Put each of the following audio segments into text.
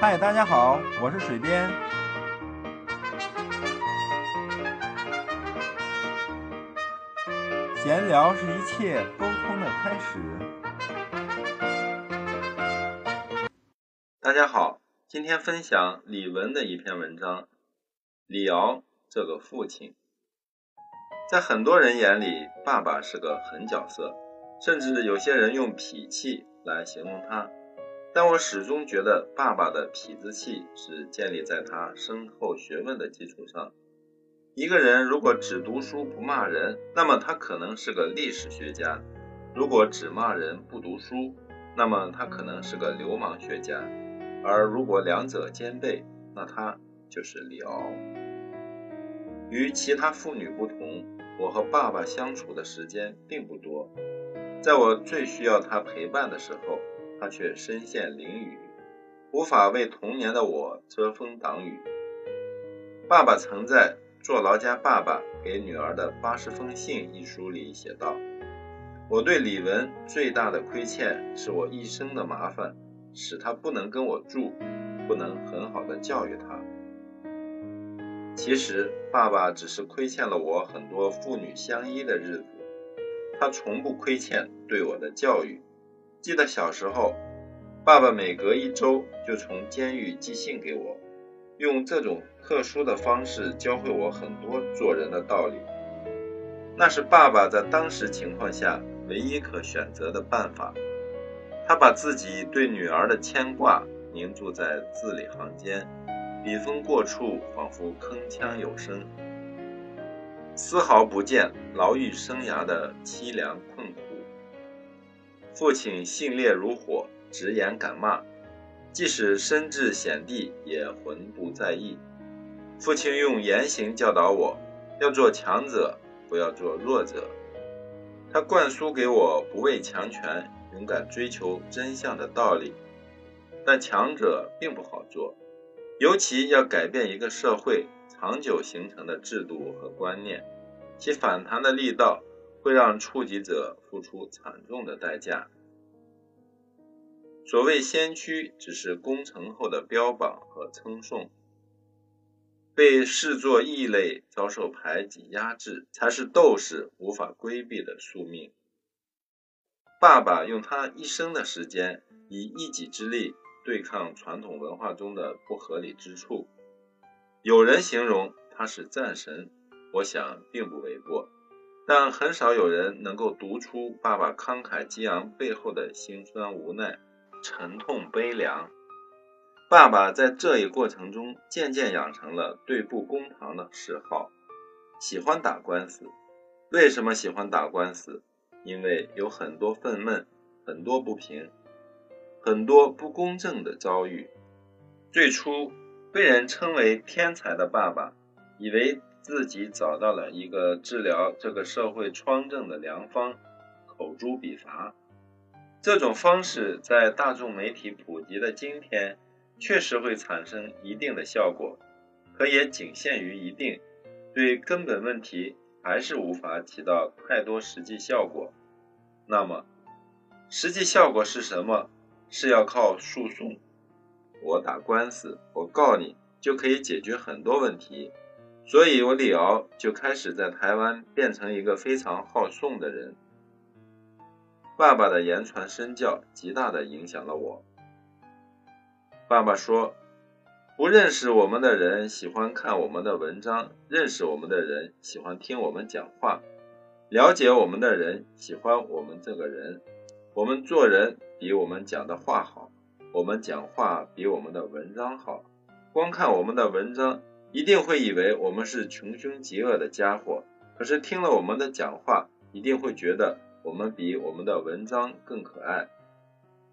嗨，大家好，我是水边。闲聊是一切沟通的开始。大家好，今天分享李文的一篇文章。李敖这个父亲，在很多人眼里，爸爸是个狠角色，甚至有些人用痞气来形容他。但我始终觉得，爸爸的痞子气是建立在他深厚学问的基础上。一个人如果只读书不骂人，那么他可能是个历史学家；如果只骂人不读书，那么他可能是个流氓学家；而如果两者兼备，那他就是李敖。与其他妇女不同，我和爸爸相处的时间并不多。在我最需要他陪伴的时候，他却身陷囹圄，无法为童年的我遮风挡雨。爸爸曾在。《坐牢家爸爸给女儿的八十封信》一书里写道：“我对李文最大的亏欠，是我一生的麻烦，使他不能跟我住，不能很好的教育他。其实，爸爸只是亏欠了我很多父女相依的日子，他从不亏欠对我的教育。记得小时候，爸爸每隔一周就从监狱寄信给我。”用这种特殊的方式教会我很多做人的道理，那是爸爸在当时情况下唯一可选择的办法。他把自己对女儿的牵挂凝注在字里行间，笔锋过处仿佛铿锵有声，丝毫不见牢狱生涯的凄凉困苦。父亲性烈如火，直言敢骂。即使身至险地，也浑不在意。父亲用言行教导我，要做强者，不要做弱者。他灌输给我不畏强权、勇敢追求真相的道理。但强者并不好做，尤其要改变一个社会长久形成的制度和观念，其反弹的力道会让触及者付出惨重的代价。所谓先驱，只是功成后的标榜和称颂；被视作异类，遭受排挤压制，才是斗士无法规避的宿命。爸爸用他一生的时间，以一己之力对抗传统文化中的不合理之处。有人形容他是战神，我想并不为过，但很少有人能够读出爸爸慷慨激昂背后的辛酸无奈。沉痛悲凉，爸爸在这一过程中渐渐养成了对簿公堂的嗜好，喜欢打官司。为什么喜欢打官司？因为有很多愤懑，很多不平，很多不公正的遭遇。最初被人称为天才的爸爸，以为自己找到了一个治疗这个社会疮症的良方，口诛笔伐。这种方式在大众媒体普及的今天，确实会产生一定的效果，可也仅限于一定，对根本问题还是无法起到太多实际效果。那么，实际效果是什么？是要靠诉讼。我打官司，我告你，就可以解决很多问题。所以，我李敖就开始在台湾变成一个非常好讼的人。爸爸的言传身教，极大的影响了我。爸爸说：“不认识我们的人喜欢看我们的文章，认识我们的人喜欢听我们讲话，了解我们的人喜欢我们这个人。我们做人比我们讲的话好，我们讲话比我们的文章好。光看我们的文章，一定会以为我们是穷凶极恶的家伙；可是听了我们的讲话，一定会觉得。”我们比我们的文章更可爱。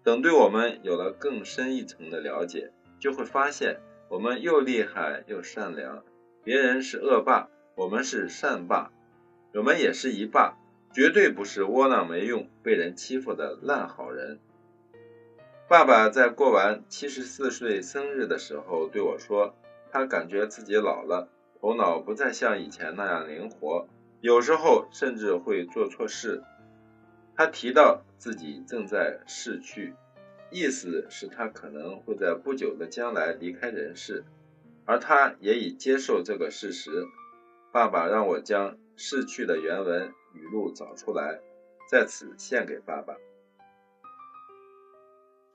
等对我们有了更深一层的了解，就会发现我们又厉害又善良。别人是恶霸，我们是善霸。我们也是一霸，绝对不是窝囊没用、被人欺负的烂好人。爸爸在过完七十四岁生日的时候对我说：“他感觉自己老了，头脑不再像以前那样灵活，有时候甚至会做错事。”他提到自己正在逝去，意思是他可能会在不久的将来离开人世，而他也已接受这个事实。爸爸让我将逝去的原文语录找出来，在此献给爸爸。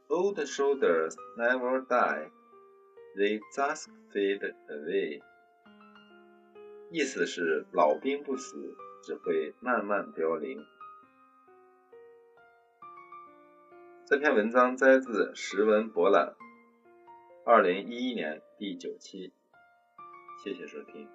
Old shoulders never die, they just fade away。意思是老兵不死，只会慢慢凋零。这篇文章摘自《时文博览》，二零一一年第九期。谢谢收听。